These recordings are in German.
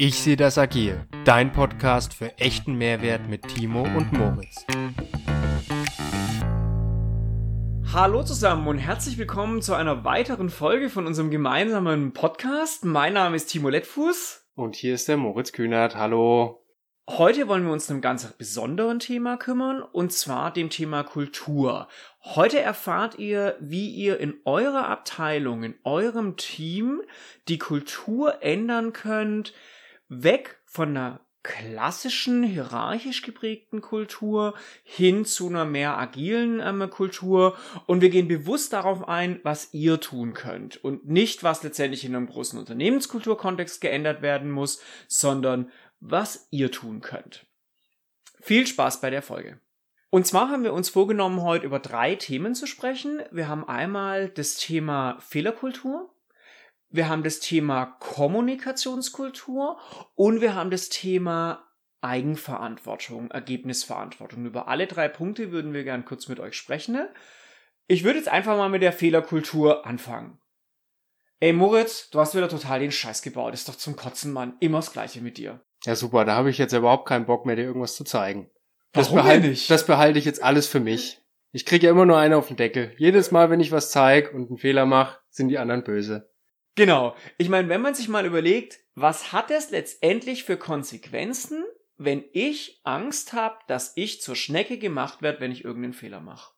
Ich sehe das agil. Dein Podcast für echten Mehrwert mit Timo und Moritz. Hallo zusammen und herzlich willkommen zu einer weiteren Folge von unserem gemeinsamen Podcast. Mein Name ist Timo Lettfuß. Und hier ist der Moritz Kühnert. Hallo. Heute wollen wir uns einem ganz besonderen Thema kümmern, und zwar dem Thema Kultur. Heute erfahrt ihr, wie ihr in eurer Abteilung, in eurem Team die Kultur ändern könnt, weg von einer klassischen, hierarchisch geprägten Kultur hin zu einer mehr agilen ähm, Kultur und wir gehen bewusst darauf ein, was ihr tun könnt und nicht, was letztendlich in einem großen Unternehmenskulturkontext geändert werden muss, sondern was ihr tun könnt. Viel Spaß bei der Folge. Und zwar haben wir uns vorgenommen, heute über drei Themen zu sprechen. Wir haben einmal das Thema Fehlerkultur, wir haben das Thema Kommunikationskultur und wir haben das Thema Eigenverantwortung, Ergebnisverantwortung. Über alle drei Punkte würden wir gern kurz mit euch sprechen. Ich würde jetzt einfach mal mit der Fehlerkultur anfangen. Ey Moritz, du hast wieder total den Scheiß gebaut. Ist doch zum Kotzen, Mann. Immer das Gleiche mit dir. Ja, super, da habe ich jetzt überhaupt keinen Bock mehr, dir irgendwas zu zeigen. Das behalte, nicht? das behalte ich jetzt alles für mich. Ich kriege ja immer nur einen auf den Deckel. Jedes Mal, wenn ich was zeige und einen Fehler mache, sind die anderen böse. Genau. Ich meine, wenn man sich mal überlegt, was hat es letztendlich für Konsequenzen, wenn ich Angst habe, dass ich zur Schnecke gemacht werde, wenn ich irgendeinen Fehler mache?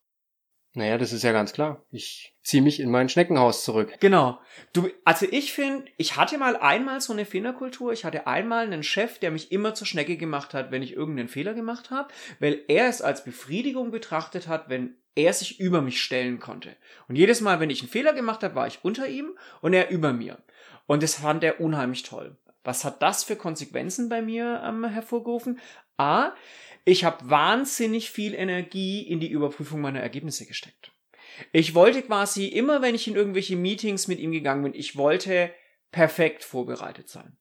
Naja, das ist ja ganz klar. Ich ziehe mich in mein Schneckenhaus zurück. Genau. Du, also ich finde, ich hatte mal einmal so eine Fehlerkultur. Ich hatte einmal einen Chef, der mich immer zur Schnecke gemacht hat, wenn ich irgendeinen Fehler gemacht habe, weil er es als Befriedigung betrachtet hat, wenn er sich über mich stellen konnte. Und jedes Mal, wenn ich einen Fehler gemacht habe, war ich unter ihm und er über mir. Und das fand er unheimlich toll. Was hat das für Konsequenzen bei mir ähm, hervorgerufen? A, ich habe wahnsinnig viel Energie in die Überprüfung meiner Ergebnisse gesteckt. Ich wollte quasi immer, wenn ich in irgendwelche Meetings mit ihm gegangen bin, ich wollte perfekt vorbereitet sein.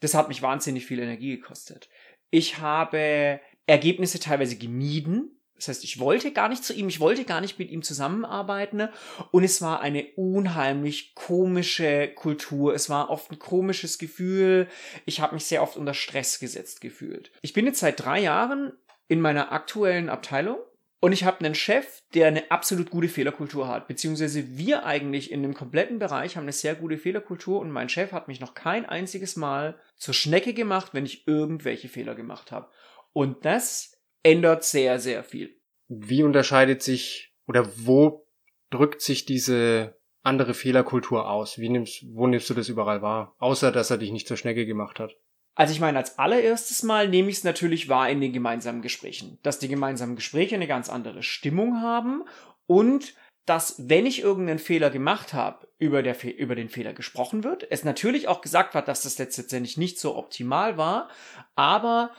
Das hat mich wahnsinnig viel Energie gekostet. Ich habe Ergebnisse teilweise gemieden, das heißt, ich wollte gar nicht zu ihm, ich wollte gar nicht mit ihm zusammenarbeiten. Ne? Und es war eine unheimlich komische Kultur. Es war oft ein komisches Gefühl. Ich habe mich sehr oft unter Stress gesetzt gefühlt. Ich bin jetzt seit drei Jahren in meiner aktuellen Abteilung und ich habe einen Chef, der eine absolut gute Fehlerkultur hat. Beziehungsweise wir eigentlich in dem kompletten Bereich haben eine sehr gute Fehlerkultur und mein Chef hat mich noch kein einziges Mal zur Schnecke gemacht, wenn ich irgendwelche Fehler gemacht habe. Und das ändert sehr, sehr viel. Wie unterscheidet sich oder wo drückt sich diese andere Fehlerkultur aus? Wie nimmst, wo nimmst du das überall wahr? Außer, dass er dich nicht zur Schnecke gemacht hat. Also ich meine, als allererstes Mal nehme ich es natürlich wahr in den gemeinsamen Gesprächen. Dass die gemeinsamen Gespräche eine ganz andere Stimmung haben und dass, wenn ich irgendeinen Fehler gemacht habe, über, der über den Fehler gesprochen wird. Es natürlich auch gesagt wird, dass das letztendlich nicht so optimal war, aber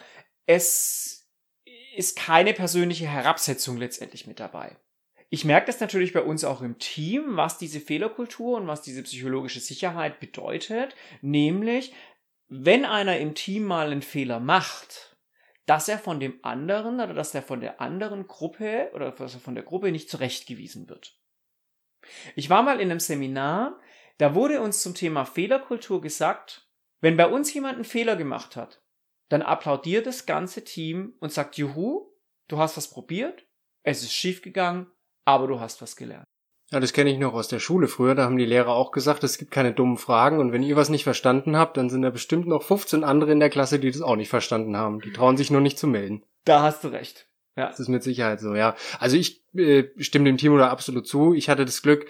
es ist keine persönliche Herabsetzung letztendlich mit dabei. Ich merke das natürlich bei uns auch im Team, was diese Fehlerkultur und was diese psychologische Sicherheit bedeutet, nämlich wenn einer im Team mal einen Fehler macht, dass er von dem anderen oder dass er von der anderen Gruppe oder dass er von der Gruppe nicht zurechtgewiesen wird. Ich war mal in einem Seminar, da wurde uns zum Thema Fehlerkultur gesagt, wenn bei uns jemand einen Fehler gemacht hat, dann applaudiert das ganze Team und sagt, juhu, du hast was probiert, es ist schiefgegangen, aber du hast was gelernt. Ja, das kenne ich noch aus der Schule früher. Da haben die Lehrer auch gesagt, es gibt keine dummen Fragen und wenn ihr was nicht verstanden habt, dann sind da bestimmt noch 15 andere in der Klasse, die das auch nicht verstanden haben. Die trauen sich nur nicht zu melden. Da hast du recht. Ja. Das ist mit Sicherheit so, ja. Also ich äh, stimme dem Timo da absolut zu. Ich hatte das Glück,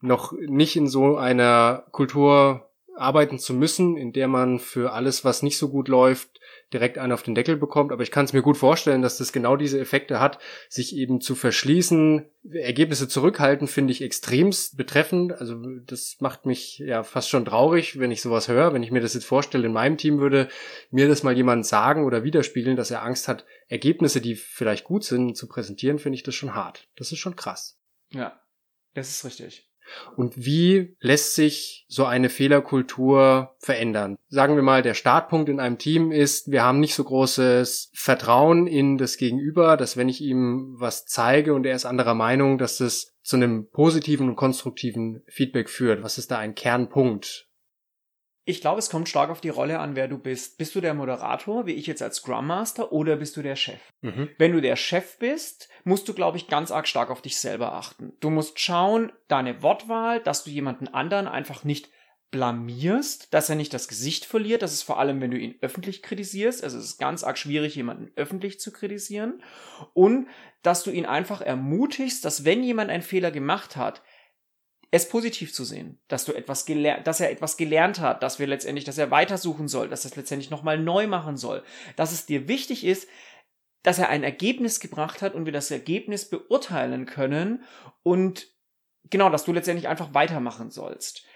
noch nicht in so einer Kultur arbeiten zu müssen, in der man für alles, was nicht so gut läuft, direkt einen auf den Deckel bekommt. Aber ich kann es mir gut vorstellen, dass das genau diese Effekte hat, sich eben zu verschließen. Ergebnisse zurückhalten finde ich extremst betreffend. Also das macht mich ja fast schon traurig, wenn ich sowas höre. Wenn ich mir das jetzt vorstelle, in meinem Team würde mir das mal jemand sagen oder widerspiegeln, dass er Angst hat, Ergebnisse, die vielleicht gut sind, zu präsentieren, finde ich das schon hart. Das ist schon krass. Ja, das ist richtig. Und wie lässt sich so eine Fehlerkultur verändern? Sagen wir mal, der Startpunkt in einem Team ist, wir haben nicht so großes Vertrauen in das Gegenüber, dass wenn ich ihm was zeige und er ist anderer Meinung, dass das zu einem positiven und konstruktiven Feedback führt. Was ist da ein Kernpunkt? Ich glaube, es kommt stark auf die Rolle an, wer du bist. Bist du der Moderator, wie ich jetzt als Scrum Master, oder bist du der Chef? Mhm. Wenn du der Chef bist, musst du, glaube ich, ganz arg stark auf dich selber achten. Du musst schauen, deine Wortwahl, dass du jemanden anderen einfach nicht blamierst, dass er nicht das Gesicht verliert. Das ist vor allem, wenn du ihn öffentlich kritisierst. Also es ist ganz arg schwierig, jemanden öffentlich zu kritisieren. Und dass du ihn einfach ermutigst, dass wenn jemand einen Fehler gemacht hat, es positiv zu sehen, dass du etwas gelernt, dass er etwas gelernt hat, dass wir letztendlich, dass er weitersuchen soll, dass er es letztendlich nochmal neu machen soll, dass es dir wichtig ist, dass er ein Ergebnis gebracht hat und wir das Ergebnis beurteilen können und genau, dass du letztendlich einfach weitermachen sollst.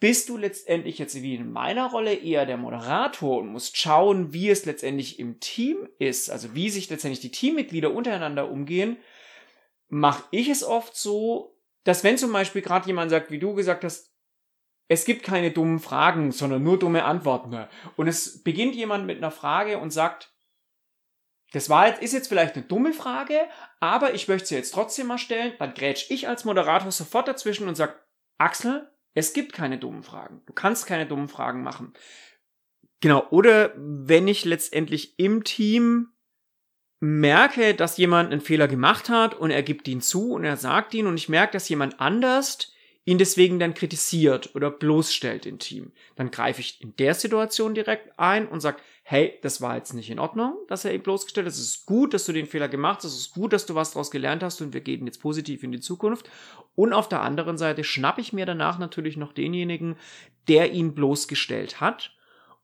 Bist du letztendlich jetzt wie in meiner Rolle eher der Moderator und musst schauen, wie es letztendlich im Team ist, also wie sich letztendlich die Teammitglieder untereinander umgehen, mache ich es oft so, dass wenn zum Beispiel gerade jemand sagt, wie du gesagt hast, es gibt keine dummen Fragen, sondern nur dumme Antworten. Und es beginnt jemand mit einer Frage und sagt, das war jetzt, ist jetzt vielleicht eine dumme Frage, aber ich möchte sie jetzt trotzdem mal stellen. Dann grätsch ich als Moderator sofort dazwischen und sag, Axel, es gibt keine dummen Fragen. Du kannst keine dummen Fragen machen. Genau. Oder wenn ich letztendlich im Team merke, dass jemand einen Fehler gemacht hat und er gibt ihn zu und er sagt ihn und ich merke, dass jemand anders ihn deswegen dann kritisiert oder bloßstellt im Team, dann greife ich in der Situation direkt ein und sage, hey, das war jetzt nicht in Ordnung, dass er ihn bloßgestellt hat. Es ist gut, dass du den Fehler gemacht hast. Es ist gut, dass du was daraus gelernt hast und wir gehen jetzt positiv in die Zukunft. Und auf der anderen Seite schnappe ich mir danach natürlich noch denjenigen, der ihn bloßgestellt hat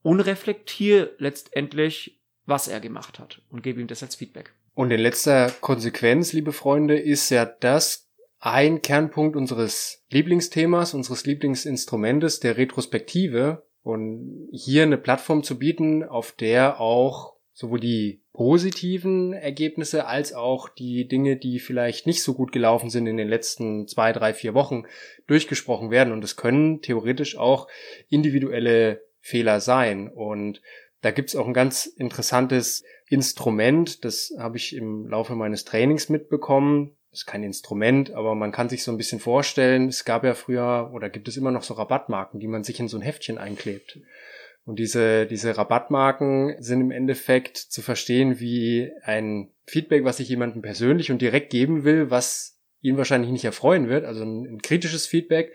und reflektiere letztendlich, was er gemacht hat und gebe ihm das als Feedback. Und in letzter Konsequenz, liebe Freunde, ist ja das ein Kernpunkt unseres Lieblingsthemas, unseres Lieblingsinstrumentes, der Retrospektive. Und hier eine Plattform zu bieten, auf der auch sowohl die positiven Ergebnisse als auch die Dinge, die vielleicht nicht so gut gelaufen sind in den letzten zwei, drei, vier Wochen durchgesprochen werden. Und es können theoretisch auch individuelle Fehler sein. Und da gibt's auch ein ganz interessantes Instrument, das habe ich im Laufe meines Trainings mitbekommen. Das ist kein Instrument, aber man kann sich so ein bisschen vorstellen, es gab ja früher oder gibt es immer noch so Rabattmarken, die man sich in so ein Heftchen einklebt. Und diese, diese Rabattmarken sind im Endeffekt zu verstehen wie ein Feedback, was ich jemandem persönlich und direkt geben will, was ihn wahrscheinlich nicht erfreuen wird, also ein, ein kritisches Feedback,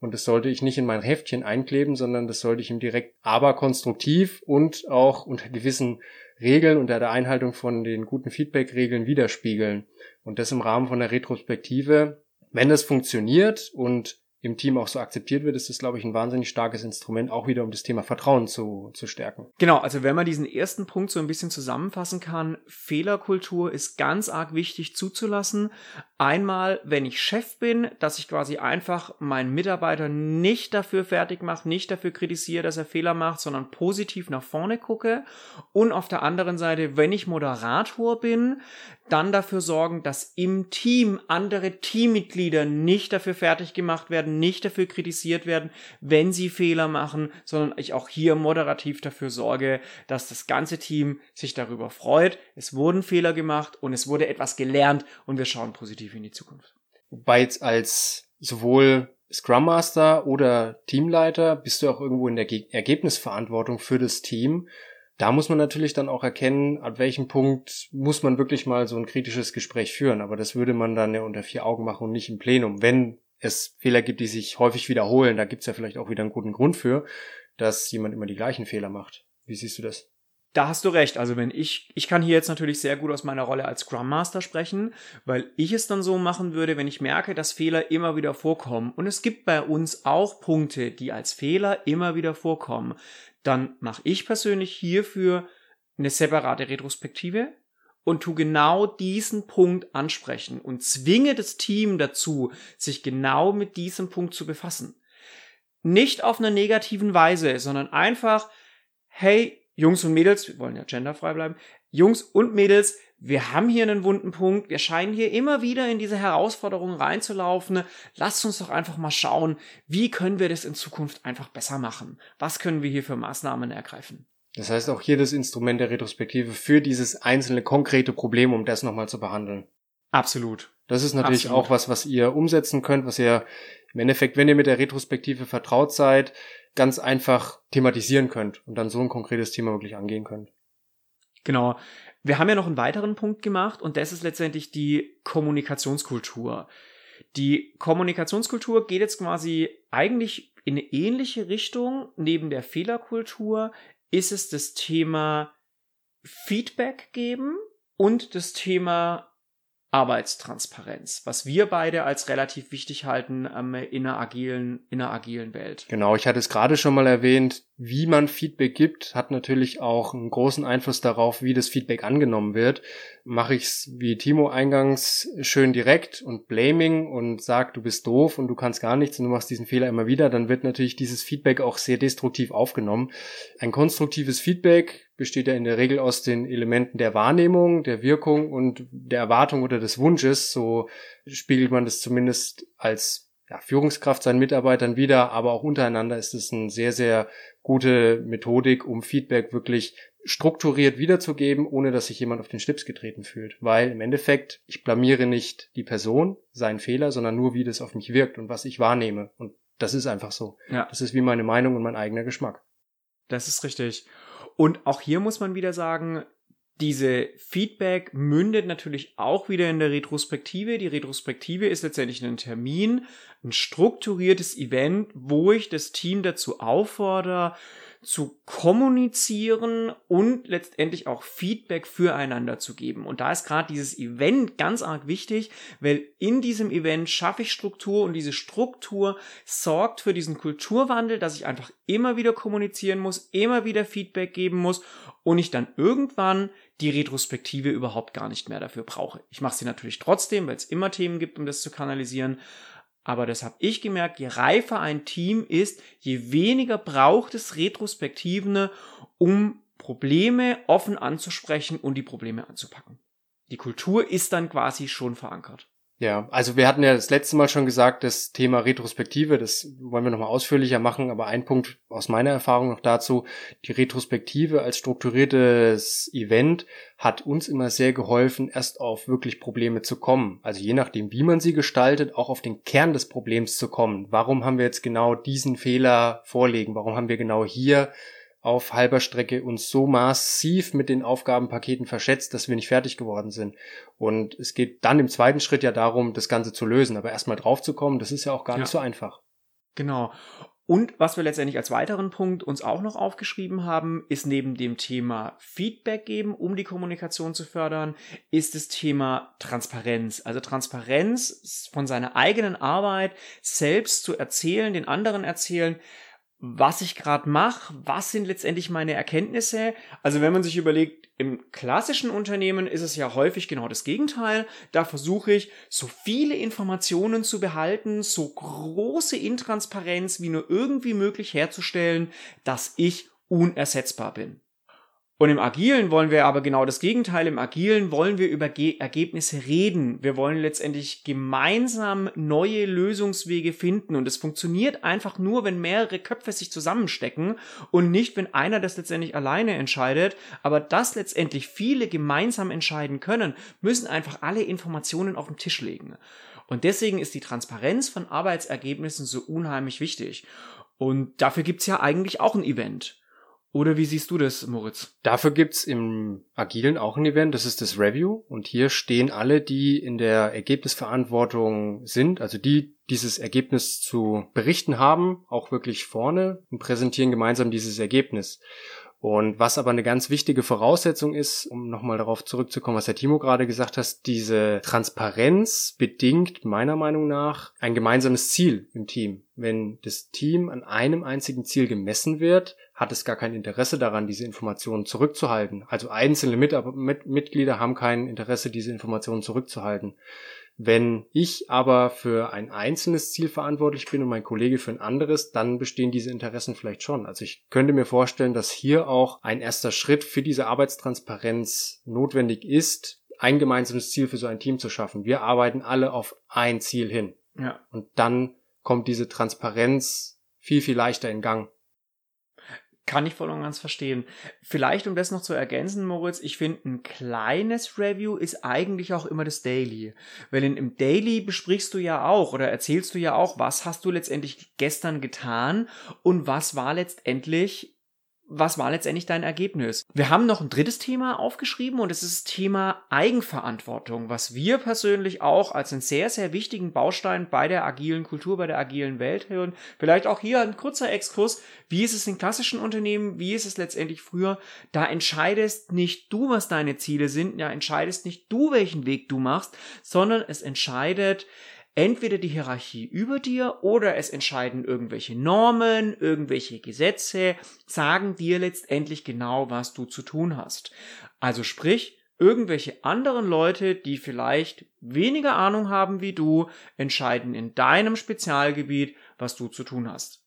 und das sollte ich nicht in mein Heftchen einkleben, sondern das sollte ich ihm direkt aber konstruktiv und auch unter gewissen Regeln, unter der Einhaltung von den guten Feedback-Regeln widerspiegeln. Und das im Rahmen von der Retrospektive. Wenn das funktioniert und im Team auch so akzeptiert wird, ist das, glaube ich, ein wahnsinnig starkes Instrument, auch wieder um das Thema Vertrauen zu, zu stärken. Genau, also wenn man diesen ersten Punkt so ein bisschen zusammenfassen kann, Fehlerkultur ist ganz arg wichtig zuzulassen. Einmal, wenn ich Chef bin, dass ich quasi einfach meinen Mitarbeiter nicht dafür fertig mache, nicht dafür kritisiere, dass er Fehler macht, sondern positiv nach vorne gucke. Und auf der anderen Seite, wenn ich Moderator bin, dann dafür sorgen, dass im Team andere Teammitglieder nicht dafür fertig gemacht werden, nicht dafür kritisiert werden, wenn sie Fehler machen, sondern ich auch hier moderativ dafür sorge, dass das ganze Team sich darüber freut. Es wurden Fehler gemacht und es wurde etwas gelernt und wir schauen positiv in die Zukunft. Wobei jetzt als sowohl Scrum Master oder Teamleiter bist du auch irgendwo in der Ergebnisverantwortung für das Team da muss man natürlich dann auch erkennen, ab welchem Punkt muss man wirklich mal so ein kritisches Gespräch führen. Aber das würde man dann ja unter vier Augen machen und nicht im Plenum. Wenn es Fehler gibt, die sich häufig wiederholen, da gibt's ja vielleicht auch wieder einen guten Grund für, dass jemand immer die gleichen Fehler macht. Wie siehst du das? Da hast du recht. Also wenn ich, ich kann hier jetzt natürlich sehr gut aus meiner Rolle als Scrum Master sprechen, weil ich es dann so machen würde, wenn ich merke, dass Fehler immer wieder vorkommen. Und es gibt bei uns auch Punkte, die als Fehler immer wieder vorkommen dann mache ich persönlich hierfür eine separate Retrospektive und tu genau diesen Punkt ansprechen und zwinge das Team dazu, sich genau mit diesem Punkt zu befassen. Nicht auf einer negativen Weise, sondern einfach, hey, Jungs und Mädels, wir wollen ja genderfrei bleiben, Jungs und Mädels, wir haben hier einen wunden Punkt, wir scheinen hier immer wieder in diese Herausforderungen reinzulaufen. Lasst uns doch einfach mal schauen, wie können wir das in Zukunft einfach besser machen? Was können wir hier für Maßnahmen ergreifen? Das heißt auch hier das Instrument der Retrospektive für dieses einzelne konkrete Problem, um das nochmal zu behandeln. Absolut. Das ist natürlich Absolut. auch was, was ihr umsetzen könnt, was ihr im Endeffekt, wenn ihr mit der Retrospektive vertraut seid, ganz einfach thematisieren könnt und dann so ein konkretes Thema wirklich angehen könnt. Genau. Wir haben ja noch einen weiteren Punkt gemacht und das ist letztendlich die Kommunikationskultur. Die Kommunikationskultur geht jetzt quasi eigentlich in eine ähnliche Richtung. Neben der Fehlerkultur ist es das Thema Feedback geben und das Thema Arbeitstransparenz, was wir beide als relativ wichtig halten ähm, in, einer agilen, in einer agilen Welt. Genau, ich hatte es gerade schon mal erwähnt, wie man Feedback gibt, hat natürlich auch einen großen Einfluss darauf, wie das Feedback angenommen wird. Mache ich es wie Timo eingangs schön direkt und blaming und sag, du bist doof und du kannst gar nichts und du machst diesen Fehler immer wieder, dann wird natürlich dieses Feedback auch sehr destruktiv aufgenommen. Ein konstruktives Feedback besteht ja in der Regel aus den Elementen der Wahrnehmung, der Wirkung und der Erwartung oder des Wunsches. So spiegelt man das zumindest als ja, Führungskraft seinen Mitarbeitern wieder, aber auch untereinander ist es eine sehr, sehr gute Methodik, um Feedback wirklich strukturiert wiederzugeben, ohne dass sich jemand auf den Schlips getreten fühlt. Weil im Endeffekt, ich blamiere nicht die Person, seinen Fehler, sondern nur, wie das auf mich wirkt und was ich wahrnehme. Und das ist einfach so. Ja. Das ist wie meine Meinung und mein eigener Geschmack. Das ist richtig. Und auch hier muss man wieder sagen, diese Feedback mündet natürlich auch wieder in der Retrospektive. Die Retrospektive ist letztendlich ein Termin, ein strukturiertes Event, wo ich das Team dazu auffordere, zu kommunizieren und letztendlich auch Feedback füreinander zu geben. Und da ist gerade dieses Event ganz arg wichtig, weil in diesem Event schaffe ich Struktur und diese Struktur sorgt für diesen Kulturwandel, dass ich einfach immer wieder kommunizieren muss, immer wieder Feedback geben muss und ich dann irgendwann die Retrospektive überhaupt gar nicht mehr dafür brauche. Ich mache sie natürlich trotzdem, weil es immer Themen gibt, um das zu kanalisieren, aber das habe ich gemerkt, je reifer ein Team ist, je weniger braucht es Retrospektiven, um Probleme offen anzusprechen und die Probleme anzupacken. Die Kultur ist dann quasi schon verankert. Ja, also wir hatten ja das letzte Mal schon gesagt, das Thema Retrospektive, das wollen wir nochmal ausführlicher machen, aber ein Punkt aus meiner Erfahrung noch dazu, die Retrospektive als strukturiertes Event hat uns immer sehr geholfen, erst auf wirklich Probleme zu kommen. Also je nachdem, wie man sie gestaltet, auch auf den Kern des Problems zu kommen. Warum haben wir jetzt genau diesen Fehler vorlegen? Warum haben wir genau hier auf halber Strecke uns so massiv mit den Aufgabenpaketen verschätzt, dass wir nicht fertig geworden sind. Und es geht dann im zweiten Schritt ja darum, das Ganze zu lösen. Aber erstmal drauf zu kommen, das ist ja auch gar ja. nicht so einfach. Genau. Und was wir letztendlich als weiteren Punkt uns auch noch aufgeschrieben haben, ist neben dem Thema Feedback geben, um die Kommunikation zu fördern, ist das Thema Transparenz. Also Transparenz von seiner eigenen Arbeit selbst zu erzählen, den anderen erzählen, was ich gerade mache, was sind letztendlich meine Erkenntnisse. Also wenn man sich überlegt, im klassischen Unternehmen ist es ja häufig genau das Gegenteil. Da versuche ich, so viele Informationen zu behalten, so große Intransparenz wie nur irgendwie möglich herzustellen, dass ich unersetzbar bin. Und im Agilen wollen wir aber genau das Gegenteil. Im Agilen wollen wir über Ge Ergebnisse reden. Wir wollen letztendlich gemeinsam neue Lösungswege finden. Und es funktioniert einfach nur, wenn mehrere Köpfe sich zusammenstecken und nicht, wenn einer das letztendlich alleine entscheidet. Aber dass letztendlich viele gemeinsam entscheiden können, müssen einfach alle Informationen auf den Tisch legen. Und deswegen ist die Transparenz von Arbeitsergebnissen so unheimlich wichtig. Und dafür gibt's ja eigentlich auch ein Event. Oder wie siehst du das, Moritz? Dafür gibt's im Agilen auch ein Event, das ist das Review. Und hier stehen alle, die in der Ergebnisverantwortung sind, also die dieses Ergebnis zu berichten haben, auch wirklich vorne und präsentieren gemeinsam dieses Ergebnis. Und was aber eine ganz wichtige Voraussetzung ist, um nochmal darauf zurückzukommen, was der Timo gerade gesagt hat, diese Transparenz bedingt meiner Meinung nach ein gemeinsames Ziel im Team. Wenn das Team an einem einzigen Ziel gemessen wird, hat es gar kein Interesse daran, diese Informationen zurückzuhalten. Also einzelne Mit Mitglieder haben kein Interesse, diese Informationen zurückzuhalten. Wenn ich aber für ein einzelnes Ziel verantwortlich bin und mein Kollege für ein anderes, dann bestehen diese Interessen vielleicht schon. Also ich könnte mir vorstellen, dass hier auch ein erster Schritt für diese Arbeitstransparenz notwendig ist, ein gemeinsames Ziel für so ein Team zu schaffen. Wir arbeiten alle auf ein Ziel hin. Ja. Und dann kommt diese Transparenz viel, viel leichter in Gang Kann ich voll und ganz verstehen. Vielleicht, um das noch zu ergänzen, Moritz, ich finde, ein kleines Review ist eigentlich auch immer das Daily. Weil in, im Daily besprichst du ja auch oder erzählst du ja auch, was hast du letztendlich gestern getan und was war letztendlich was war letztendlich dein Ergebnis? Wir haben noch ein drittes Thema aufgeschrieben und es ist das Thema Eigenverantwortung, was wir persönlich auch als einen sehr, sehr wichtigen Baustein bei der agilen Kultur, bei der agilen Welt hören. Vielleicht auch hier ein kurzer Exkurs. Wie ist es in klassischen Unternehmen? Wie ist es letztendlich früher? Da entscheidest nicht du, was deine Ziele sind. Ja, entscheidest nicht du, welchen Weg du machst, sondern es entscheidet entweder die Hierarchie über dir oder es entscheiden irgendwelche Normen, irgendwelche Gesetze, sagen dir letztendlich genau, was du zu tun hast. Also sprich, irgendwelche anderen Leute, die vielleicht weniger Ahnung haben wie du, entscheiden in deinem Spezialgebiet, was du zu tun hast.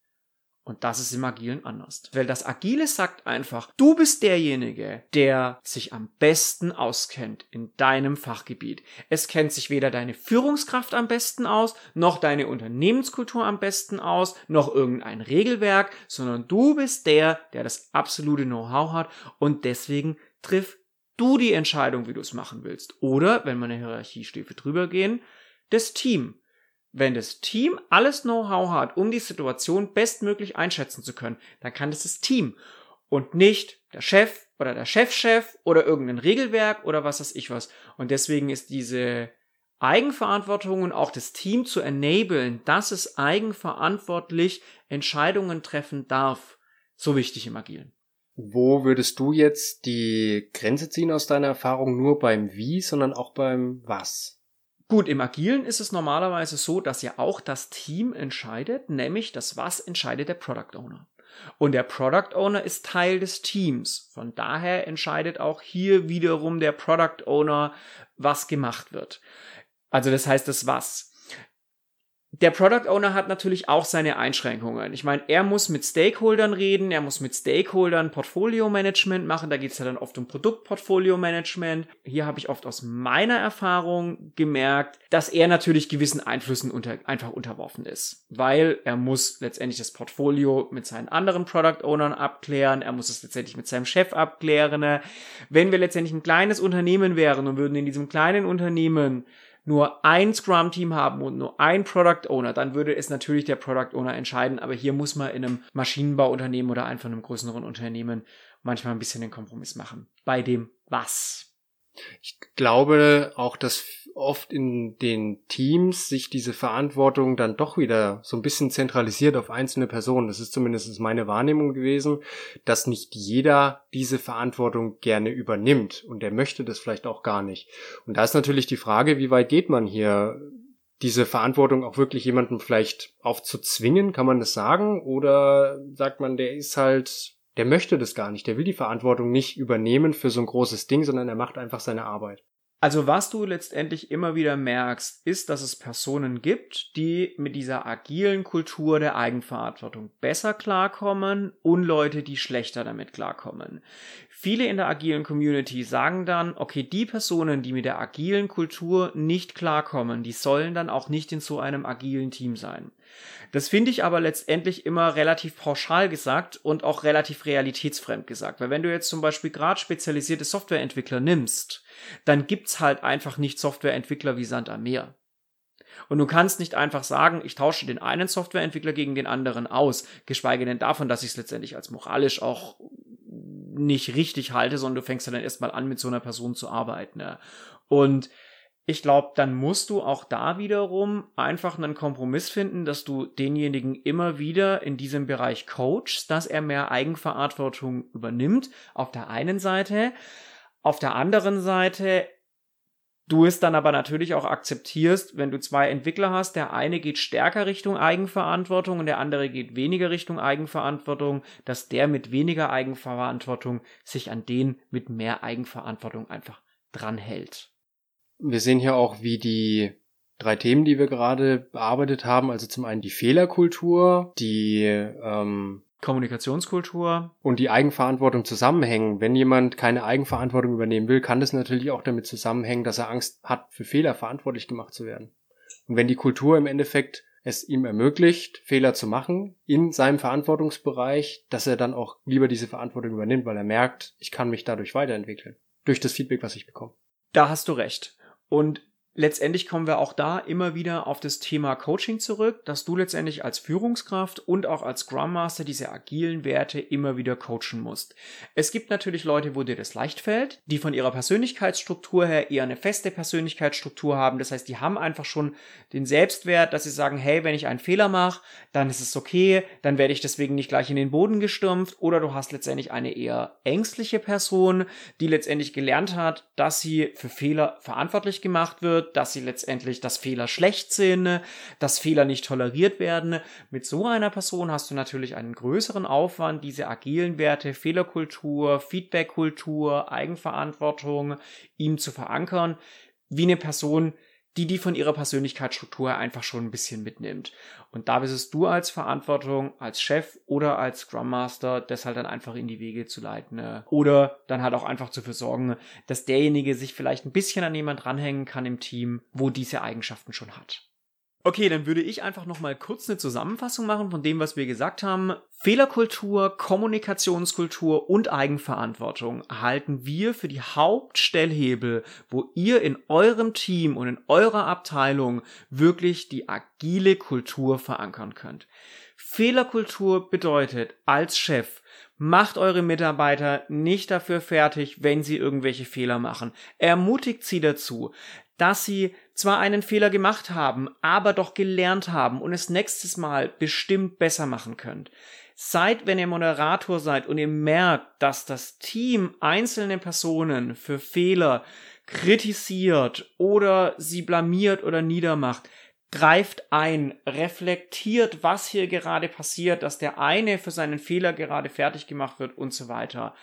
Und das ist im Agilen anders. Weil das Agile sagt einfach, du bist derjenige, der sich am besten auskennt in deinem Fachgebiet. Es kennt sich weder deine Führungskraft am besten aus, noch deine Unternehmenskultur am besten aus, noch irgendein Regelwerk, sondern du bist der, der das absolute Know-how hat und deswegen triff du die Entscheidung, wie du es machen willst. Oder, wenn wir eine Hierarchiestufe drüber gehen, das Team. Wenn das Team alles Know-how hat, um die Situation bestmöglich einschätzen zu können, dann kann das das Team und nicht der Chef oder der Chefchef oder irgendein Regelwerk oder was weiß ich was. Und deswegen ist diese Eigenverantwortung und auch das Team zu enablen, dass es eigenverantwortlich Entscheidungen treffen darf, so wichtig im Agilen. Wo würdest du jetzt die Grenze ziehen aus deiner Erfahrung nur beim Wie, sondern auch beim Was? Gut, im Agilen ist es normalerweise so, dass ja auch das Team entscheidet, nämlich das Was entscheidet der Product Owner. Und der Product Owner ist Teil des Teams. Von daher entscheidet auch hier wiederum der Product Owner, was gemacht wird. Also das heißt das Was der Product Owner hat natürlich auch seine Einschränkungen. Ich meine, er muss mit Stakeholdern reden, er muss mit Stakeholdern Portfolio Management machen, da geht es ja dann oft um Produktportfolio Management. Hier habe ich oft aus meiner Erfahrung gemerkt, dass er natürlich gewissen Einflüssen unter, einfach unterworfen ist, weil er muss letztendlich das Portfolio mit seinen anderen Product Ownern abklären, er muss es letztendlich mit seinem Chef abklären. Wenn wir letztendlich ein kleines Unternehmen wären und würden in diesem kleinen Unternehmen nur ein Scrum-Team haben und nur ein Product Owner, dann würde es natürlich der Product Owner entscheiden. Aber hier muss man in einem Maschinenbauunternehmen oder einfach einem größeren Unternehmen manchmal ein bisschen den Kompromiss machen. Bei dem was. Ich glaube auch, dass oft in den Teams sich diese Verantwortung dann doch wieder so ein bisschen zentralisiert auf einzelne Personen. Das ist zumindest meine Wahrnehmung gewesen, dass nicht jeder diese Verantwortung gerne übernimmt und der möchte das vielleicht auch gar nicht. Und da ist natürlich die Frage, wie weit geht man hier diese Verantwortung auch wirklich jemandem vielleicht aufzuzwingen, kann man das sagen? Oder sagt man, der ist halt, der möchte das gar nicht, der will die Verantwortung nicht übernehmen für so ein großes Ding, sondern er macht einfach seine Arbeit. Also was du letztendlich immer wieder merkst, ist, dass es Personen gibt, die mit dieser agilen Kultur der Eigenverantwortung besser klarkommen und Leute, die schlechter damit klarkommen. Viele in der agilen Community sagen dann, okay, die Personen, die mit der agilen Kultur nicht klarkommen, die sollen dann auch nicht in so einem agilen Team sein. Das finde ich aber letztendlich immer relativ pauschal gesagt und auch relativ realitätsfremd gesagt. Weil wenn du jetzt zum Beispiel gerade spezialisierte Softwareentwickler nimmst, dann gibt's halt einfach nicht Softwareentwickler wie Sand am Meer. Und du kannst nicht einfach sagen, ich tausche den einen Softwareentwickler gegen den anderen aus, geschweige denn davon, dass ich es letztendlich als moralisch auch nicht richtig halte, sondern du fängst dann erstmal an, mit so einer Person zu arbeiten. Ne? Und ich glaube, dann musst du auch da wiederum einfach einen Kompromiss finden, dass du denjenigen immer wieder in diesem Bereich coachst, dass er mehr Eigenverantwortung übernimmt. Auf der einen Seite. Auf der anderen Seite du es dann aber natürlich auch akzeptierst, wenn du zwei Entwickler hast, der eine geht stärker Richtung Eigenverantwortung und der andere geht weniger Richtung Eigenverantwortung, dass der mit weniger Eigenverantwortung sich an den mit mehr Eigenverantwortung einfach dranhält. Wir sehen hier auch, wie die drei Themen, die wir gerade bearbeitet haben, also zum einen die Fehlerkultur, die ähm, Kommunikationskultur. Und die Eigenverantwortung zusammenhängen. Wenn jemand keine Eigenverantwortung übernehmen will, kann das natürlich auch damit zusammenhängen, dass er Angst hat, für Fehler verantwortlich gemacht zu werden. Und wenn die Kultur im Endeffekt es ihm ermöglicht, Fehler zu machen in seinem Verantwortungsbereich, dass er dann auch lieber diese Verantwortung übernimmt, weil er merkt, ich kann mich dadurch weiterentwickeln. Durch das Feedback, was ich bekomme. Da hast du recht. Und letztendlich kommen wir auch da immer wieder auf das Thema Coaching zurück, dass du letztendlich als Führungskraft und auch als Scrum Master diese agilen Werte immer wieder coachen musst. Es gibt natürlich Leute, wo dir das leicht fällt, die von ihrer Persönlichkeitsstruktur her eher eine feste Persönlichkeitsstruktur haben. Das heißt, die haben einfach schon den Selbstwert, dass sie sagen, hey, wenn ich einen Fehler mache, dann ist es okay, dann werde ich deswegen nicht gleich in den Boden gestürmt. Oder du hast letztendlich eine eher ängstliche Person, die letztendlich gelernt hat, dass sie für Fehler verantwortlich gemacht wird wird, dass sie letztendlich, dass Fehler schlecht sind, dass Fehler nicht toleriert werden. Mit so einer Person hast du natürlich einen größeren Aufwand, diese agilen Werte, Fehlerkultur, Feedbackkultur, Eigenverantwortung ihm zu verankern, wie eine Person, die die von ihrer Persönlichkeitsstruktur einfach schon ein bisschen mitnimmt. Und da bist es du als Verantwortung, als Chef oder als Scrum Master, das halt dann einfach in die Wege zu leiten. Ne? Oder dann halt auch einfach dafür sorgen, dass derjenige sich vielleicht ein bisschen an jemand dranhängen kann im Team, wo diese Eigenschaften schon hat. Okay, dann würde ich einfach noch mal kurz eine Zusammenfassung machen von dem, was wir gesagt haben. Fehlerkultur, Kommunikationskultur und Eigenverantwortung halten wir für die Hauptstellhebel, wo ihr in eurem Team und in eurer Abteilung wirklich die agile Kultur verankern könnt. Fehlerkultur bedeutet als Chef, Macht eure Mitarbeiter nicht dafür fertig, wenn sie irgendwelche Fehler machen. Ermutigt sie dazu dass sie zwar einen Fehler gemacht haben, aber doch gelernt haben und es nächstes Mal bestimmt besser machen könnt. Seid, wenn ihr Moderator seid und ihr merkt, dass das Team einzelne Personen für Fehler kritisiert oder sie blamiert oder niedermacht, greift ein, reflektiert, was hier gerade passiert, dass der eine für seinen Fehler gerade fertig gemacht wird und so weiter.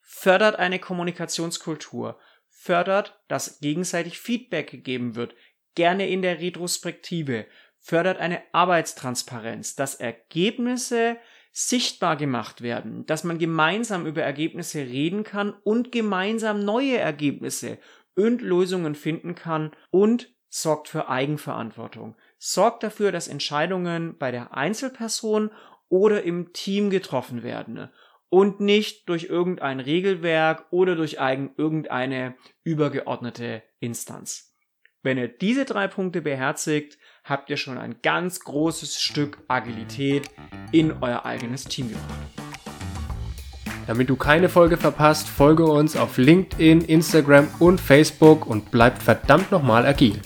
Fördert eine Kommunikationskultur. Fördert, dass gegenseitig Feedback gegeben wird, gerne in der Retrospektive, fördert eine Arbeitstransparenz, dass Ergebnisse sichtbar gemacht werden, dass man gemeinsam über Ergebnisse reden kann und gemeinsam neue Ergebnisse und Lösungen finden kann und sorgt für Eigenverantwortung, sorgt dafür, dass Entscheidungen bei der Einzelperson oder im Team getroffen werden und nicht durch irgendein Regelwerk oder durch eigen, irgendeine übergeordnete Instanz. Wenn ihr diese drei Punkte beherzigt, habt ihr schon ein ganz großes Stück Agilität in euer eigenes Team gebracht. Damit du keine Folge verpasst, folge uns auf LinkedIn, Instagram und Facebook und bleibt verdammt nochmal agil.